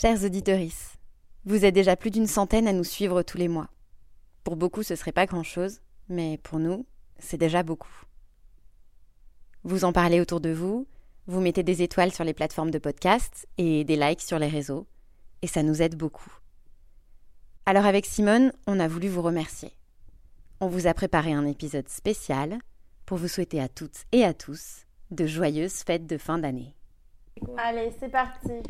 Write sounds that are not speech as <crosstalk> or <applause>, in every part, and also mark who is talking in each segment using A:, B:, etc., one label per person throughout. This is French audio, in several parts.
A: Chers auditeurs, vous êtes déjà plus d'une centaine à nous suivre tous les mois. Pour beaucoup, ce serait pas grand-chose, mais pour nous, c'est déjà beaucoup. Vous en parlez autour de vous, vous mettez des étoiles sur les plateformes de podcast et des likes sur les réseaux, et ça nous aide beaucoup. Alors avec Simone, on a voulu vous remercier. On vous a préparé un épisode spécial pour vous souhaiter à toutes et à tous de joyeuses fêtes de fin d'année.
B: Allez, c'est parti.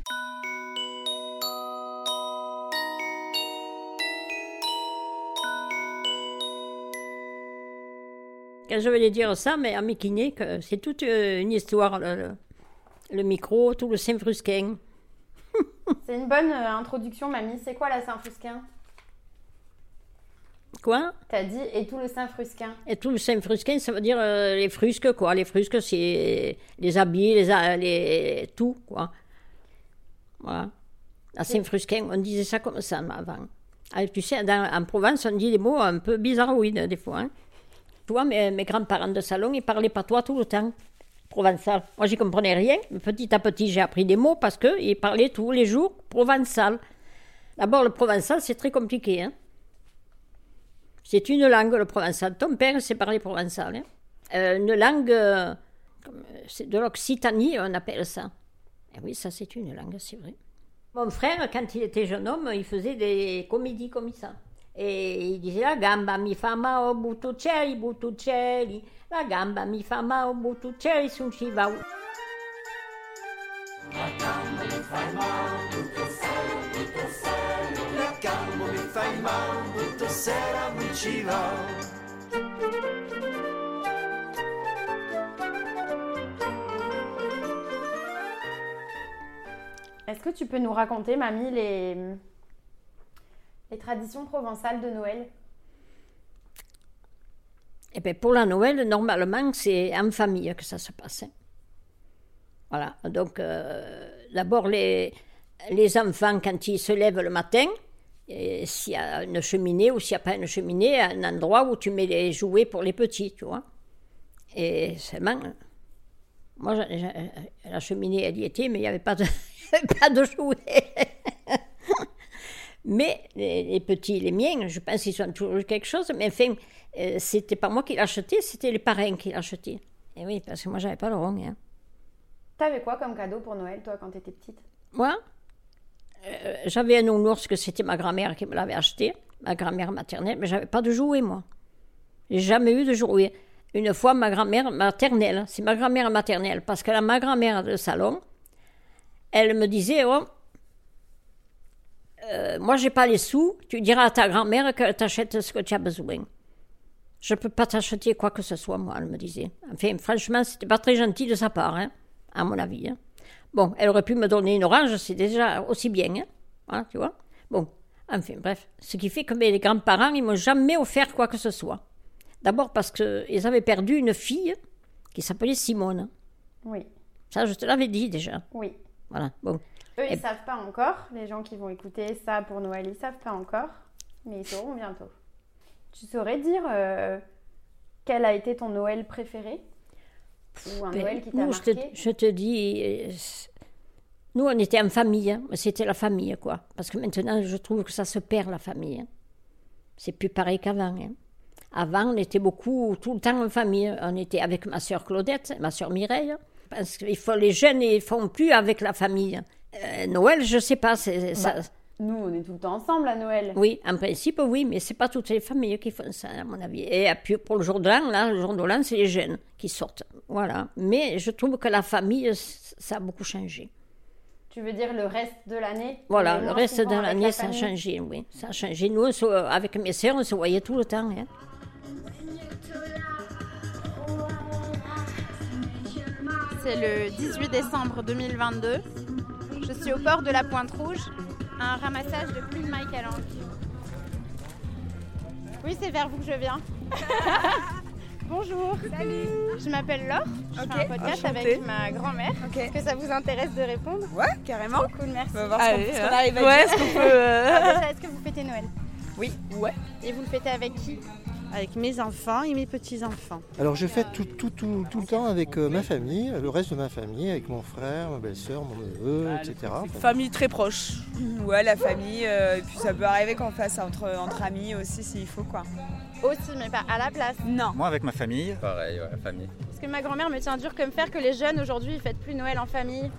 C: Je voulais dire ça, mais à Méquiné, c'est toute euh, une histoire, le, micro, tout le Saint-Frusquin. <laughs>
B: c'est une bonne euh, introduction, mamie. C'est quoi la Saint-Frusquin?
C: Quoi?
B: T'as dit et tout le Saint-Frusquin.
C: Et tout le Saint-Frusquin, ça veut dire euh, les frusques, quoi. Les frusques, c'est les habits, les, les, tout, quoi. Voilà. La Saint-Frusquin, on disait ça comme ça avant. Ah, tu sais, en Provence, on dit des mots un peu bizarroïdes, des fois. Hein. Toi, mes, grands-parents de salon, ils parlaient pas toi tout le temps. Provençal. Moi, j'y comprenais rien. petit à petit, j'ai appris des mots parce qu'ils parlaient tous les jours provençal. D'abord, le provençal, c'est très compliqué. Hein. C'est une langue, le provençal. Ton père sait parler provençal. Hein. Euh, une langue, euh, c'est de l'Occitanie, on appelle ça. Eh oui, ça, c'est une langue, c'est vrai. Mon frère, quand il était jeune homme, il faisait des comédies comme ça. E dice la gamba mi fa male, buttuccelli, buttuccelli, la gamba mi fa male, buttuccelli, su ci va. La gamba mi fa buttuccelli, la gamba mi fa male, buttuccelli, non ci va.
B: Est-ce que tu peux nous raconter, mamie, les, les traditions provençales de Noël
C: Eh bien, pour la Noël, normalement, c'est en famille que ça se passe. Hein. Voilà. Donc, euh, d'abord, les, les enfants, quand ils se lèvent le matin, s'il y a une cheminée ou s'il n'y a pas une cheminée, un endroit où tu mets les jouets pour les petits, tu vois. Et seulement, moi, la cheminée, elle y était, mais il n'y avait pas de, <laughs> pas de jouets. <laughs> Mais les, petits, les miens, je pense qu'ils ont toujours eu quelque chose. Mais enfin, euh, c'était pas moi qui l'achetais, c'était les parrains qui l'achetaient. Et oui, parce que moi, j'avais pas le rond. Hein.
B: T'avais quoi comme cadeau pour Noël, toi, quand t'étais petite?
C: Moi? Euh, J'avais un ours que c'était ma grand-mère qui me l'avait acheté, ma grand-mère maternelle, mais j'avais pas de jouet, moi. J'ai jamais eu de jouet. Une fois, ma grand-mère maternelle, c'est ma grand-mère maternelle, parce que ma grand-mère de salon, elle me disait, oh, euh, moi, j'ai pas les sous, tu diras à ta grand-mère que t'achètes ce que tu as besoin. Je peux pas t'acheter quoi que ce soit, moi, elle me disait. Enfin, franchement, c'était pas très gentil de sa part, hein, à mon avis. Hein. Bon, elle aurait pu me donner une orange, c'est déjà aussi bien, hein. Voilà, tu vois. Bon, enfin, bref. Ce qui fait que mes grands-parents, ils m'ont jamais offert quoi que ce soit. D'abord parce qu'ils avaient perdu une fille qui s'appelait Simone.
B: Oui.
C: Ça, je te l'avais dit déjà.
B: Oui.
C: Voilà. Bon.
B: Eux, ils ne savent pas encore. Les gens qui vont écouter ça pour Noël, ils ne savent pas encore. Mais ils sauront bientôt. Tu saurais dire euh, quel a été ton Noël préféré? Ou un ben, Noël qui t'a marqué
C: je te, je te dis, euh, nous, on était en famille. Hein. C'était la famille, quoi. Parce que maintenant, je trouve que ça se perd, la famille. Hein. C'est plus pareil qu'avant. Hein. Avant, on était beaucoup, tout le temps en famille. On était avec ma soeur Claudette, ma soeur Mireille. Parce que les jeunes, ils font plus avec la famille. Euh, Noël, je sais pas. C'est, ça... Bah,
B: nous, on est tout le temps ensemble à Noël.
C: Oui, en principe, oui, mais c'est pas toutes les familles qui font ça, à mon avis. Et puis pour le jour de l'an, là, le jour de l'an, c'est les jeunes qui sortent. Voilà. Mais je trouve que la famille, ça a beaucoup changé.
B: Tu veux dire le reste de l'année?
C: Voilà, le reste de l'année, ça a changé, oui. Ça a changé. Nous, avec mes sœurs, on se voyait tout le temps. Hein.
B: C'est le 18 décembre 2022. Je suis au port de la Pointe Rouge, un ramassage de plumes Michael Oui, c'est vers vous que je viens. <laughs> Bonjour.
D: Salut.
B: Je m'appelle Laure. Je fais un podcast avec ma grand-mère. Est-ce que ça vous intéresse de répondre?
D: Ouais, carrément.
B: cool, merci.
D: On va voir ce qu'on arrive à ouais,
B: Est-ce qu'on peut. Euh, ah, est-ce que vous fêtez Noël?
D: Oui. Ouais.
B: Et vous le fêtez avec qui?
D: Avec mes enfants et mes petits-enfants.
E: Alors je fête tout, tout, tout, tout le temps avec euh, ma famille, le reste de ma famille, avec mon frère, ma belle-sœur, mon neveu, etc.
F: Famille très proche. <clears throat> Ouais, la famille. euh, et puis ça peut arriver qu'on fasse entre, entre amis aussi s'il faut quoi.
B: Aussi, mais pas à la place.
F: Non.
G: Moi avec ma famille.
H: Pareil, ouais, famille.
B: Parce que ma grand-mère me tient dur comme fer que les jeunes aujourd'hui ils fêtent plus Noël en famille.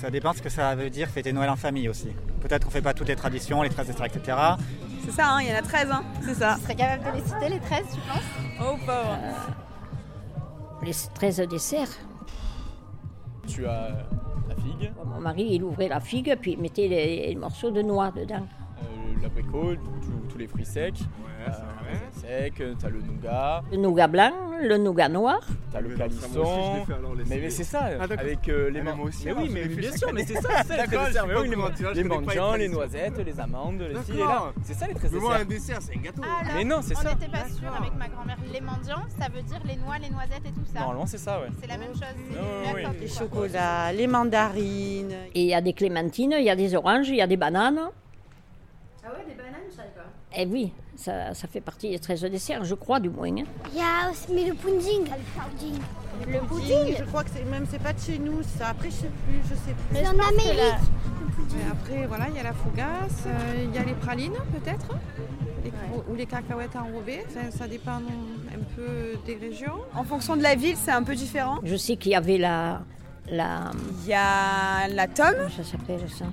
G: Ça dépend ce que ça veut dire fêter Noël en famille aussi. Peut-être qu'on fait pas toutes les traditions, les 13 etc. etc.
F: C'est ça, hein, il y en a 13, hein. c'est ça.
B: Tu serais capable de les citer les 13, tu penses?
F: Oh pauvre.
C: Les 13 desserts.
H: Tu as la figue,
C: Mon mari, il ouvrait la figue, puis il mettait les, les morceaux de noix dedans.
H: euh, l'abricot, tous- les fruits secs. Euh, sec, t'as le nougat,
C: Le nougat blanc, le nougat noir.
H: t'as le calisson. Mais, mais c'est ça, avec euh, les man- Mais oui, mais bien sûr, mais <laughs> c'est ça, c'est ça les
I: D'accord,
H: les,
I: comment,
H: man-
I: tu vois, je
H: les noisettes, les amandes, les.
I: D'accord.
H: C'est ça les 13
I: Mais moi, un
H: desserts.
I: dessert, c'est un gâteau.
H: Mais non, c'est
B: on
H: ça.
B: n'était pas sûr avec ma grand-mère. Les mendiants, ça veut dire les noix, les noisettes et tout ça.
H: Normalement, c'est ça, ouais.
B: C'est la même chose.
H: ouais,
B: les
D: chocolats, les mandarines.
C: Et il y a des clémentines, il y a des oranges, il y a des bananes.
B: Ah ouais, des bananes, je savais pas.
C: Et oui, ça, ça fait partie des 13 desserts, je crois du moins. hein.
J: Il y a aussi mais le pudding. Le pudding.
D: Le pudding, je crois que c'est même c'est pas de chez nous, ça. Après, je sais plus, je sais plus.
J: C'est en Amérique.
B: la-
J: Le
K: après, voilà, il y a la fougasse, euh, il y a les pralines peut-être, les- ou, ou les cacahuètes enrobées. Enfin, ça dépend un peu des régions.
F: En fonction de la ville, c'est un peu différent.
C: Je sais qu'il y avait la. la
F: Il y a la tome,
C: comment ça s'appelle ça?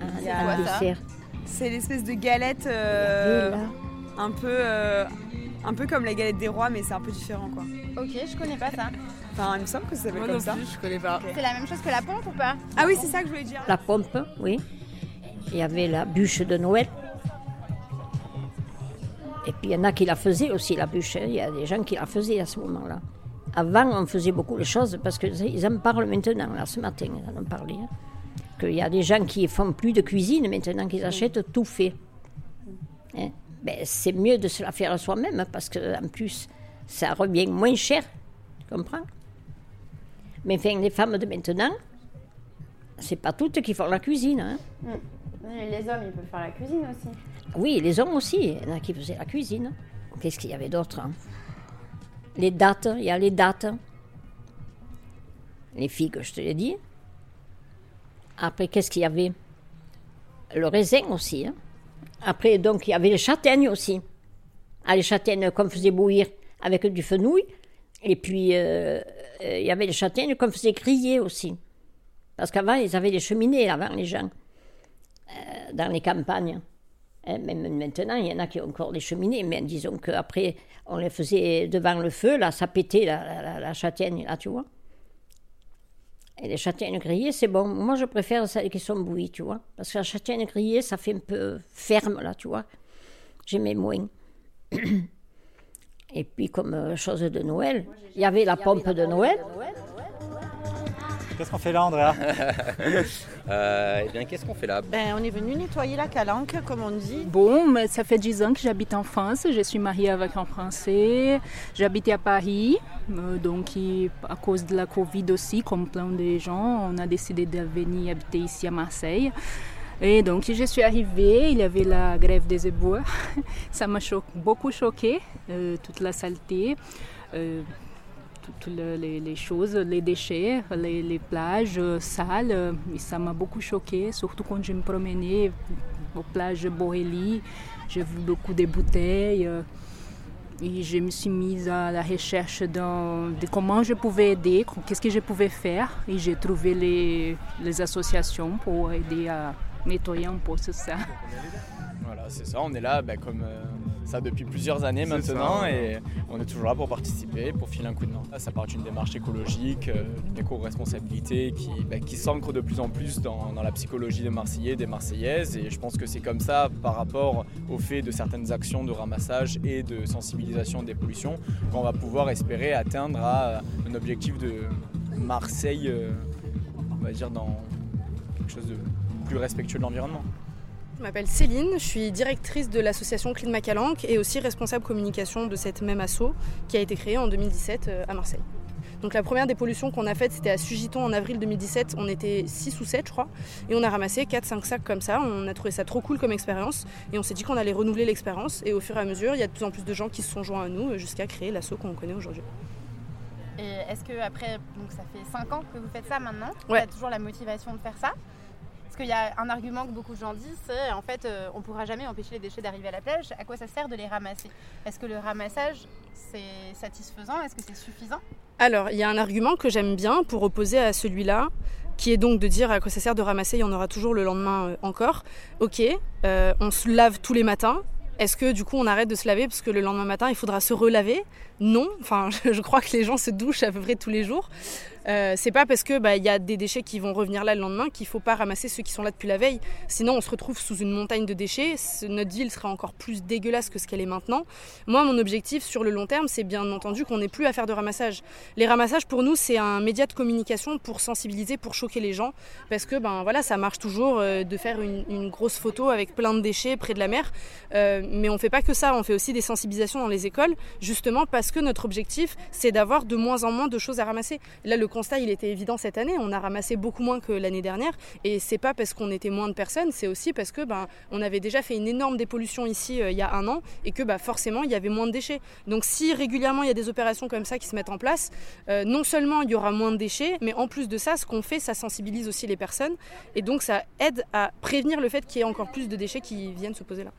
C: Un,
B: ça?
C: dessert.
F: c'est l'espèce de galette
C: Il y
F: euh,
C: avait là.
F: Un peu euh, un peu comme la galette des rois, mais c'est un peu différent quoi.
B: Ok, je connais pas ça.
F: Enfin, il me semble que ça s'appelle
K: Moi
F: comme
K: non
F: ça.
K: plus, je connais pas.
B: C'est la même chose que la pompe ou pas?
F: Ah oui, c'est ça que je voulais dire.
C: La pompe, oui. Il y avait la bûche de Noël. Et puis il y en a qui la faisaient aussi, la bûche. hein. Il y a des gens qui la faisaient à ce moment-là. Avant, on faisait beaucoup les choses parce qu'ils en parlent maintenant, là, ce matin, ils en ont parlé. hein. Qu'il y a des gens qui font plus de cuisine maintenant, qu'ils achètent tout fait. Hein. Ben, c'est mieux de se la faire soi-même parce qu'en plus, ça revient moins cher. Tu comprends? Mais enfin, les femmes de maintenant, c'est pas toutes qui font la cuisine. hein.
B: Les hommes, ils peuvent faire la cuisine aussi.
C: Oui, les hommes aussi, il y en a qui faisaient la cuisine. Qu'est-ce qu'il y avait d'autre hein? Les dates, il y a les dates. Les figues, je te l'ai dit. Après, qu'est-ce qu'il y avait? Le raisin aussi. hein. Après, donc, il y avait les châtaignes aussi. Ah, les châtaignes qu'on faisait bouillir avec du fenouil. Et puis, euh, euh, il y avait les châtaignes qu'on faisait griller aussi. Parce qu'avant, ils avaient des cheminées, avant, les gens, euh, dans les campagnes. Même maintenant, il y en a qui ont encore des cheminées, mais disons qu'après, on les faisait devant le feu, là, ça pétait la- la châtaigne, là, tu vois. Et les châtaignes grillées, c'est bon. Moi, je préfère celles qui sont bouillies, tu vois. Parce que la châtaigne grillée, ça fait un peu ferme, là, tu vois. J'aimais moins. <coughs> Et puis, comme euh, chose de Noël, il y avait la pompe de Noël.
G: Qu'est-ce qu'on fait là, Andrea <laughs>
H: Euh, eh bien, qu'est-ce qu'on fait là?
D: Ben, on est venu nettoyer la calanque, comme on dit.
K: Bon, mais ça fait 10 ans que j'habite en France. Je suis mariée avec un Français. J'habitais à Paris. euh, donc, à cause de la Covid aussi, comme plein de gens, on a décidé de venir habiter ici à Marseille. Et donc, je suis arrivée, il y avait la grève des éboueurs. <laughs> Ça m'a cho- beaucoup choqué, euh, toute la saleté. euh, toutes le- les, choses, les déchets, les, plages sales. et ça m'a beaucoup choqué, surtout quand je me promenais aux plages Borély. J'ai vu beaucoup de bouteilles. et je me suis mise à la recherche de comment je pouvais aider, qu'est-ce que je pouvais faire. Et j'ai trouvé les, associations pour aider à nettoyer un peu tout ça.
H: Voilà, c'est ça. On est là bah, comme euh, ça depuis plusieurs années maintenant
I: ça.
H: et on est toujours là pour participer, pour filer un coup de main. Ça part d'une démarche écologique, euh, d'une éco-responsabilité qui, bah, qui s'ancre de plus en plus dans, dans la psychologie des Marseillais, des Marseillaises. Et je pense que c'est comme ça par rapport au fait de certaines actions de ramassage et de sensibilisation des pollutions qu'on va pouvoir espérer atteindre à euh, un objectif de Marseille, euh, on va dire, dans quelque chose de plus respectueux de l'environnement.
L: Je m'appelle Céline, je suis directrice de l'association Clean Macalanque et aussi responsable communication de cette même asso qui a été créée en 2017 euh, à Marseille. Donc la première dépollution qu'on a faite, c'était à Sugiton en avril 2017. On était 6 ou 7, je crois. Et on a ramassé 4-5 sacs comme ça. On a trouvé ça trop cool comme expérience. Et on s'est dit qu'on allait renouveler l'expérience. Et au fur et à mesure, il y a de plus en plus de gens qui se sont joints à nous euh, jusqu'à créer l'assaut qu'on connaît aujourd'hui.
B: Et est-ce que après, donc ça fait 5 ans que vous faites ça maintenant
L: Ouais.
B: Il y a toujours la motivation de faire ça? Parce qu'il y a un argument que beaucoup de gens disent, c'est en fait, euh, on pourra jamais empêcher les déchets d'arriver à la plage. À quoi ça sert de les ramasser? Est-ce que le ramassage, c'est satisfaisant? Est-ce que c'est suffisant?
L: Alors, il y a un argument que j'aime bien pour opposer à celui-là, qui est donc de dire à quoi ça sert de ramasser, il y en aura toujours le lendemain euh, encore. Ok, euh, on se lave tous les matins. Est-ce que du coup on arrête de se laver? Parce que le lendemain matin il faudra se relaver Non, enfin <laughs> je, crois que les gens se douchent à peu près tous les jours. Euh, c'est pas parce que bah, y a des déchets qui vont revenir là le lendemain qu'il faut pas ramasser ceux qui sont là depuis la veille. Sinon on se retrouve sous une montagne de déchets. Notre ville sera encore plus dégueulasse que ce qu'elle est maintenant. Moi mon objectif sur le long terme c'est bien entendu qu'on n'ait plus à faire de ramassage. Les ramassages pour nous c'est un média de communication pour sensibiliser, pour choquer les gens parce que ben voilà ça marche toujours euh, de faire une, grosse photo avec plein de déchets près de la mer. Euh, mais on fait pas que ça, on fait aussi des sensibilisations dans les écoles, justement parce que notre objectif, c'est d'avoir de moins en moins de choses à ramasser. Là, le constat, il était évident cette année, on a ramassé beaucoup moins que l'année dernière, et c'est pas parce qu'on était moins de personnes, c'est aussi parce que ben, on avait déjà fait une énorme dépollution ici euh, il y a un an, et que bah, forcément, il y avait moins de déchets. Donc si régulièrement il y a des opérations comme ça qui se mettent en place, euh, non seulement il y aura moins de déchets, mais en plus de ça, ce qu'on fait, ça sensibilise aussi les personnes, et donc ça aide à prévenir le fait qu'il y ait encore plus de déchets qui viennent se poser là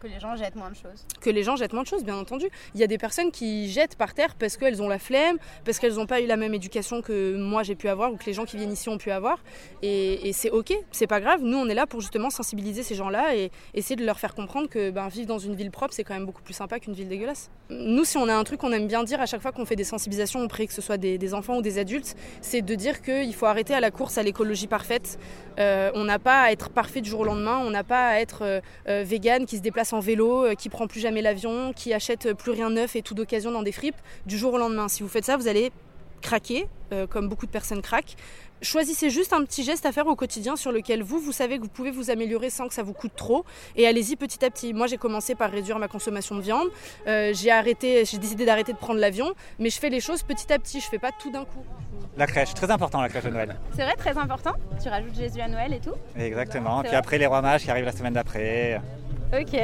B: Que les gens jettent moins de choses
L: que les gens jettent moins de choses, bien entendu. Il y a des personnes qui jettent par terre parce qu'elles ont la flemme, parce qu'elles n'ont pas eu la même éducation que moi j'ai pu avoir ou que les gens qui viennent ici ont pu avoir. Et, c'est ok, c'est pas grave. Nous, on est là pour justement sensibiliser ces gens-là et essayer de leur faire comprendre que ben, vivre dans une ville propre, c'est quand même beaucoup plus sympa qu'une ville dégueulasse. Nous, si on a un truc qu'on aime bien dire à chaque fois qu'on fait des sensibilisations auprès que ce soit des, des enfants ou des adultes, c'est de dire qu'il faut arrêter à la course à l'écologie parfaite. Euh, on n'a pas à être parfait du jour au lendemain, on n'a pas à être euh, euh, vegan qui se déplace en vélo, euh, qui prend plus jamais l'avion, qui achète plus rien neuf et tout d'occasion dans des fripes du jour au lendemain. Si vous faites ça, vous allez craquer, euh, comme beaucoup de personnes craquent. Choisissez juste un petit geste à faire au quotidien sur lequel vous, vous savez que vous pouvez vous améliorer sans que ça vous coûte trop. Et allez-y petit à petit. Moi, j'ai commencé par réduire ma consommation de viande. Euh, j'ai arrêté, j'ai décidé d'arrêter de prendre l'avion, mais je fais les choses petit à petit. Je fais pas tout d'un coup.
G: La crèche, très important la crèche de Noël.
B: C'est vrai, très important. Tu rajoutes Jésus à Noël et tout
G: Exactement. Puis
B: vrai
G: après les rois mages qui arrivent la semaine d'après.
B: Ok.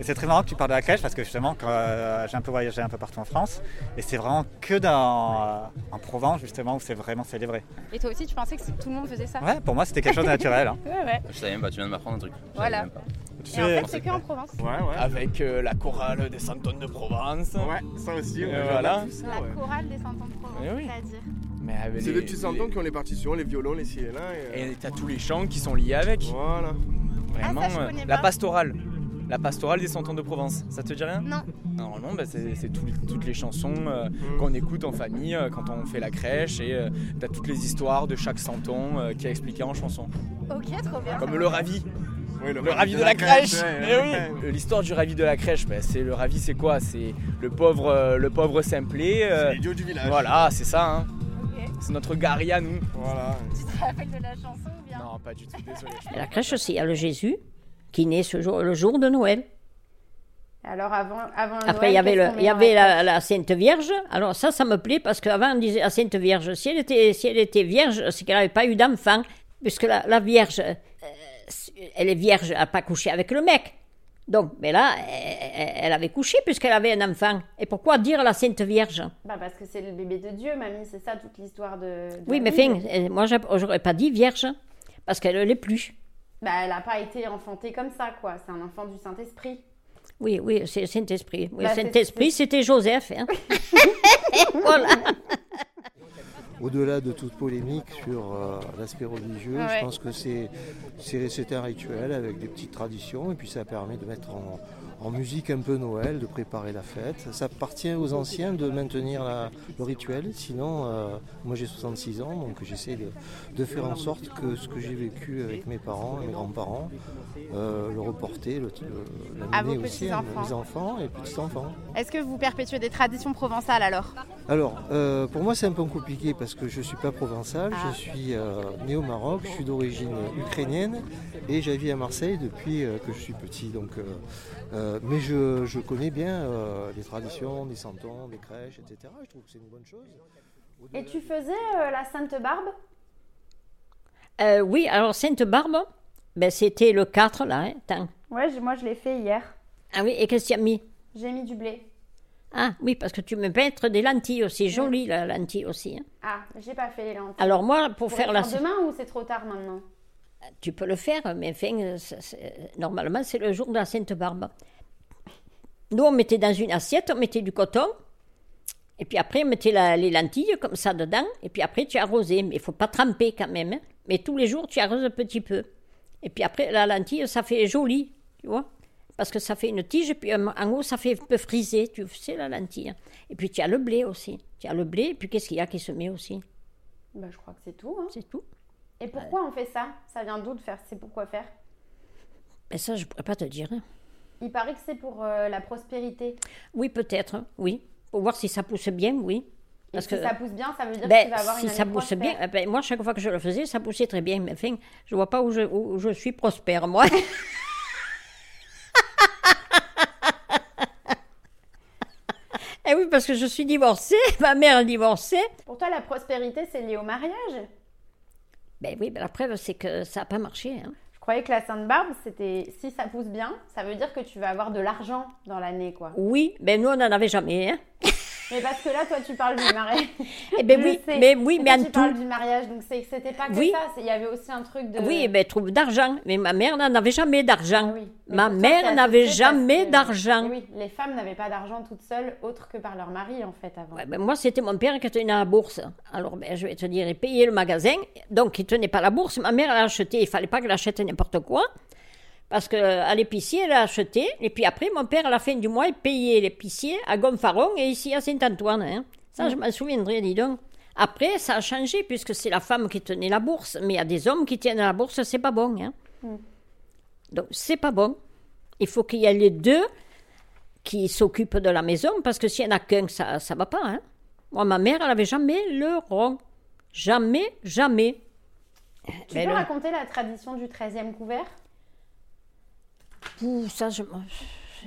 G: Et c'est très marrant que tu parles de la crèche parce que justement, quand, euh, j'ai un peu voyagé un peu partout en France et c'est vraiment que dans, euh, en Provence justement où c'est vraiment célébré.
B: Et toi aussi, tu pensais que tout le monde faisait ça?
G: Ouais, pour moi c'était quelque chose de naturel. hein. <laughs>
B: Ouais, ouais.
I: Je savais même pas, tu viens de m'apprendre un truc.
B: Voilà. Et en fait, c'est que en Provence.
H: Avec euh, la chorale des Santonnes de Provence.
M: Ouais, ça aussi. On a
H: voilà.
M: ça,
B: La
M: ouais.
B: chorale des Santons de Provence,
H: Eh oui.
B: c'est-à-dire.
H: Mais avec
M: C'est
H: les-
M: les petits santons qui ont les partitions, les violons, les ci et là. Et, euh,
H: Et t'as tous les chants qui sont liés avec.
M: Voilà.
H: Vraiment,
B: Ah, ça, je
H: euh,
B: connais
H: la
B: pas.
H: pastorale. La pastorale des Santons de Provence. Ça te dit rien?
B: Non.
H: Normalement, bah, c'est c'est tout- toutes les chansons euh,
M: Mm.
H: qu'on écoute en famille euh, quand on fait la crèche et euh, t'as toutes les histoires de chaque santon euh, qui est expliqué en chanson.
B: Ok, trop bien.
H: Comme le ravi.
M: Oui,
H: Le ravi de la crèche
M: ouais,
H: Eh
M: ouais.
H: oui L'histoire du ravi de la crèche, bah, c'est le ravi c'est quoi? C'est le pauvre, euh, le pauvre simplet. euh,
M: C'est l'idiot du village.
H: voilà, c'est ça. hein.
B: Ok.
H: C'est notre Gary à nous.
M: Voilà.
B: Tu te rappelles de la chanson ou bien?
H: Non, pas du tout, désolé.
C: Et la crèche aussi, il y a le Jésus qui naît ce jour, le jour de Noël.
B: Alors avant, avant
C: Après, il y avait, le, il y avait la, la Sainte Vierge. Alors ça, ça me plaît parce qu'avant, on disait la Sainte Vierge, si elle était, si elle était vierge, c'est qu'elle n'avait pas eu d'enfant. Puisque la, la Vierge, euh, elle est vierge, elle n'a pas couché avec le mec. Donc, mais là, elle, elle avait couché puisqu'elle avait un enfant. Et pourquoi dire la Sainte Vierge?
B: Bah parce que c'est le bébé de Dieu, mamie, c'est ça toute l'histoire de, de
C: Oui, mais fin, euh, moi, j'aurais pas dit Vierge parce qu'elle ne l'est plus.
B: Bah elle n'a pas été enfantée comme ça, quoi. C'est un enfant du Saint-Esprit.
C: Oui, oui, c'est Saint-Esprit. Oui,
B: Bah, c'est-
C: Saint-Esprit, c'était Joseph. hein. <laughs> voilà.
E: Au-delà de toute polémique sur euh, l'aspect religieux,
B: Ouais.
E: je pense que c'est c'est c'est un rituel avec des petites traditions et puis ça permet de mettre en, en musique un peu Noël, de préparer la fête. Ça appartient aux anciens de maintenir la- le rituel. Sinon, euh, moi j'ai 66 ans, donc j'essaie de, de faire en sorte que ce que j'ai vécu avec mes parents et mes grands-parents, euh, le reporter, le, le-
B: À vos
E: aussi à mes enfants et petits-enfants.
B: Est-ce que vous perpétuez des traditions provençales alors?
E: Alors, euh, pour moi, c'est un peu compliqué parce que je ne suis pas provençal.
B: Ah.
E: Je suis euh, né au Maroc, je suis d'origine ukrainienne et vis à Marseille depuis euh, que je suis petit. Donc, euh, euh, mais je, je connais bien euh, les traditions des santons, des crèches, etc. Je trouve que c'est une bonne chose.
B: Et tu faisais euh, la Sainte Barbe?
C: Euh, oui, alors Sainte-Barbe, ben, c'était le 4, là. Hein.
B: Ouais, moi je l'ai fait hier.
C: Ah oui, et qu'est-ce qu'il y a mis?
B: J'ai mis du blé.
C: Ah oui, parce que tu me mettre des lentilles aussi. Jolie, la lentille aussi. hein.
B: Ah, j'ai pas fait les lentilles.
C: Alors moi, pour
B: Pour
C: faire la...
B: demain ou c'est trop tard maintenant?
C: Tu peux le faire, mais enfin, euh, normalement, c'est le jour de la Sainte-Barbe. Nous, on mettait dans une assiette, on mettait du coton, et puis après, on mettait la- les lentilles comme ça dedans, et puis après, tu arrosais. Mais il faut pas tremper quand même. hein. Mais tous les jours, tu arroses un petit peu. Et puis après, la lentille, ça fait joli, tu vois Parce que ça fait une tige, et puis en haut, ça fait un peu frisé, tu sais, la lentille. Et puis tu as le blé aussi. Tu as le blé, et puis qu'est-ce qu'il y a qui se met aussi?
B: Bah, je crois que c'est tout. hein.
C: C'est tout.
B: Et pourquoi on fait ça? Ça vient d'où de faire? C'est pourquoi faire?
C: Ben ça, je pourrais pas te dire. hein.
B: Il paraît que c'est pour euh, la prospérité.
C: Oui, peut-être, hein, oui. Pour voir si ça pousse bien, oui.
B: Et si ça pousse bien, ça veut dire
C: ben,
B: que tu vas avoir
C: si
B: une
C: ça pousse bien,
B: prospère.
C: eh ben, moi, chaque fois que je le faisais, ça poussait très bien. Mais enfin, je vois pas où je, où je suis prospère, moi. <laughs> Eh oui, parce que je suis divorcée, <laughs> ma mère est divorcée.
B: Pour toi, la prospérité, c'est lié au mariage?
C: Ben oui, ben la preuve, c'est que ça n'a pas marché. hein.
B: Croyais que la Sainte Barbe, c'était si ça pousse bien, ça veut dire que tu vas avoir de l'argent dans l'année, quoi.
C: Oui, ben nous, on n'en avait jamais. hein. <laughs>
B: Mais parce que là, toi, tu parles du mariage.
C: Eh ben oui,
B: sais.
C: mais oui, mais
B: toi, tu parles
C: tout.
B: du mariage, donc c'est que c'était pas que
C: Oui.
B: ça. Il y avait aussi un truc de.
C: Oui, ben trouve d'argent. Mais ma mère n'en avait jamais d'argent.
B: Mais
C: Ma mère n'avait jamais d'argent.
B: Eh Oui, les femmes n'avaient pas d'argent toutes seules, autre que par leur mari, en fait, avant.
C: Ouais, ben, moi, c'était mon père qui tenait la bourse. Alors, ben, je vais te dire, il payait le magasin. Donc, il tenait pas la bourse. Ma mère, elle a acheté. Il fallait pas qu'elle achète n'importe quoi. Parce qu'à l'épicier, elle a acheté. Et puis après, mon père, à la fin du mois, il payait l'épicier à Gonfaron et ici à Saint-Antoine. hein. Ça, je m'en souviendrai, dis donc. Après, ça a changé puisque c'est la femme qui tenait la bourse. Mais il y a des hommes qui tiennent la bourse, c'est pas bon. hein. Donc, c'est pas bon. Il faut qu'il y ait les deux qui s'occupent de la maison, parce que s'il n'y en a qu'un, ça ne va pas. Hein. Moi, ma mère, elle n'avait jamais le rond. Jamais, jamais.
B: Tu
C: Ben,
B: peux
C: le-
B: raconter la tradition du 13e couvert?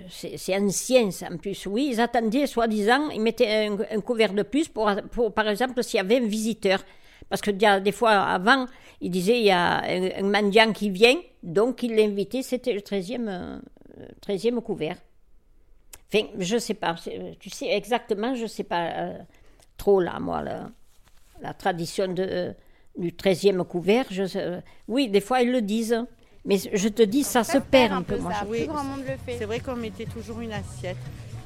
C: C'est ancien, ça, en plus. Oui, ils attendaient, soi-disant, ils mettaient un, couvert de plus, pour, par exemple, s'il y avait un visiteur. Parce que des fois, avant, ils disaient, il y a un, un mendiant qui vient, donc ils l'invitaient, c'était le 13e, euh, 13e couvert. Enfin, je sais pas, tu sais exactement, je sais pas euh, trop, là, moi, la, tradition de, du 13e couvert. Oui, des fois, ils le disent. Mais je te dis, ça, se perd un peu, moi. je
D: Oui,
B: grand monde le fait.
D: C'est vrai qu'on mettait toujours une assiette.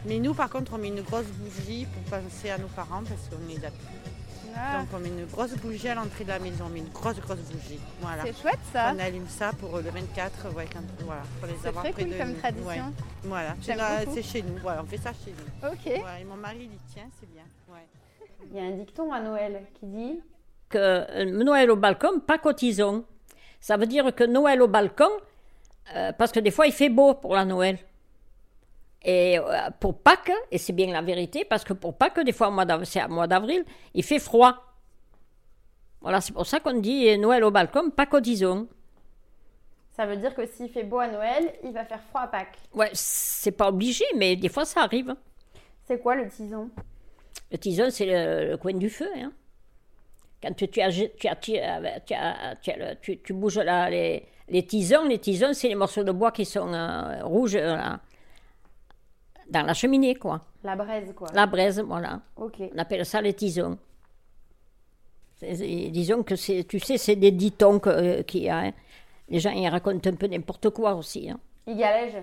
D: Mais nous, par contre, on met une grosse bougie pour penser à nos parents parce qu'on est là.
B: Ah.
D: Donc on met une grosse bougie à l'entrée de la maison, on met une grosse grosse bougie. Voilà.
B: C'est chouette, ça.
D: On allume ça pour le 24, ouais, quand, voilà, pour les
B: C'est
D: avoir
B: très
D: près
B: cool
D: de
B: comme
D: nous.
B: tradition.
D: Ouais. Voilà, c'est chez nous, voilà, on fait ça chez nous.
B: Ok.
D: Ouais, et mon mari il y tient, c'est bien. Ouais.
B: Il y a un dicton à Noël qui dit
C: que euh, Noël au balcon, pas cotisons. Ça veut dire que Noël au balcon, euh, parce que des fois il fait beau pour la Noël. Et euh, pour Pâques, et c'est bien la vérité, parce que pour Pâques, des fois, au c'est à mois d'avril, il fait froid. Voilà, c'est pour ça qu'on dit euh, Noël au balcon, pas cotisons.
B: Ça veut dire que s'il fait beau à Noël, il va faire froid à Pâques.
C: Ouais, c'est pas obligé, mais des fois ça arrive.
B: C'est quoi le tison?
C: Le tison, c'est le, le coin du feu. Hein. Quand tu, tu, as, tu, as- tu, as- tu bouges là, les, les tisons, les tisons, c'est les morceaux de bois qui sont euh, rouges euh, là, dans la cheminée, quoi.
B: La braise, quoi.
C: La braise, voilà.
B: Ok.
C: On appelle ça les tisons. Disons que c'est, tu sais, c'est des ditons que, euh, qui, hein, les gens ils racontent un peu n'importe quoi aussi. hein.
B: Il galège.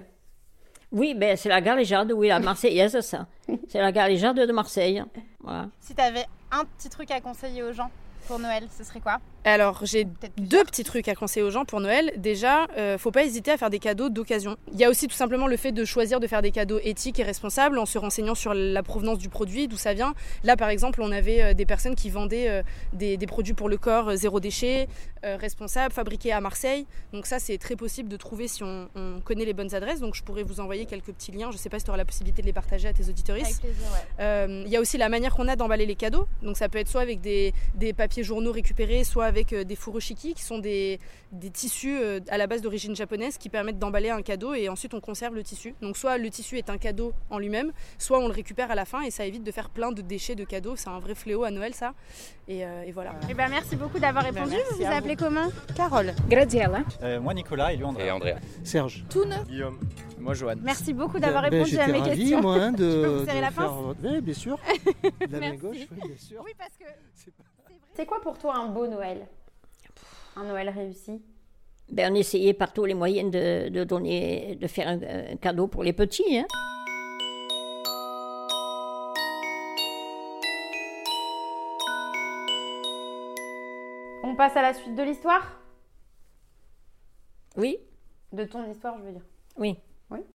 C: Oui, ben, c'est la galéjade, oui, la Marseillaise, ça. <laughs> C'est la galéjade de Marseille. Voilà.
I: Si tu avais un petit truc à conseiller aux gens pour Noël, ce serait quoi?
L: Alors, j'ai deux petits trucs à conseiller aux gens pour Noël. Déjà, euh, faut pas hésiter à faire des cadeaux d'occasion. Il y a aussi tout simplement le fait de choisir de faire des cadeaux éthiques et responsables en se renseignant sur la provenance du produit, d'où ça vient. Là, par exemple, on avait euh, des personnes qui vendaient euh, des, des produits pour le corps euh, zéro déchet, euh, responsables, fabriqués à Marseille. Donc ça, c'est très possible de trouver si on, on connaît les bonnes adresses. Donc je pourrais vous envoyer quelques petits liens. Je sais pas si tu auras la possibilité de les partager à tes auditoristes.
I: Avec plaisir, ouais.
L: Il y a aussi la manière qu'on a d'emballer les cadeaux. Donc ça peut être soit avec des, des papiers journaux récupérés, soit avec euh, des furoshiki qui sont des, des tissus euh, à la base d'origine japonaise qui permettent d'emballer un cadeau et ensuite on conserve le tissu. Donc soit le tissu est un cadeau en lui-même, soit on le récupère à la fin et ça évite de faire plein de déchets de cadeaux. C'est un vrai fléau à Noël ça. Et, euh, et voilà.
I: Eh ben, merci beaucoup d'avoir répondu.
L: merci
I: vous vous appelez comment?
L: Carole.
K: Graziella.
G: Euh, moi, Nicolas et lui, André.
N: Et Andrea.
E: Serge.
B: Toune.
M: Guillaume.
H: Moi, Johan.
I: Merci beaucoup d'avoir
E: Ben,
I: répondu à mes
E: ravi,
I: questions.
E: moi, hein, de, <laughs>
I: Je peux vous
E: de
I: serrer la
E: faire
I: pince
E: votre- Oui, bien sûr. <laughs> De la main gauche, oui, bien sûr.
I: Oui, parce que
B: C'est quoi pour toi un beau Noël? Un Noël réussi?
C: Ben, on essayait par tous les moyens de, de donner, de faire un, un cadeau pour les petits. Hein.
B: On passe à la suite de l'histoire?
C: Oui,
B: De ton histoire, je veux dire.
C: oui.
B: Oui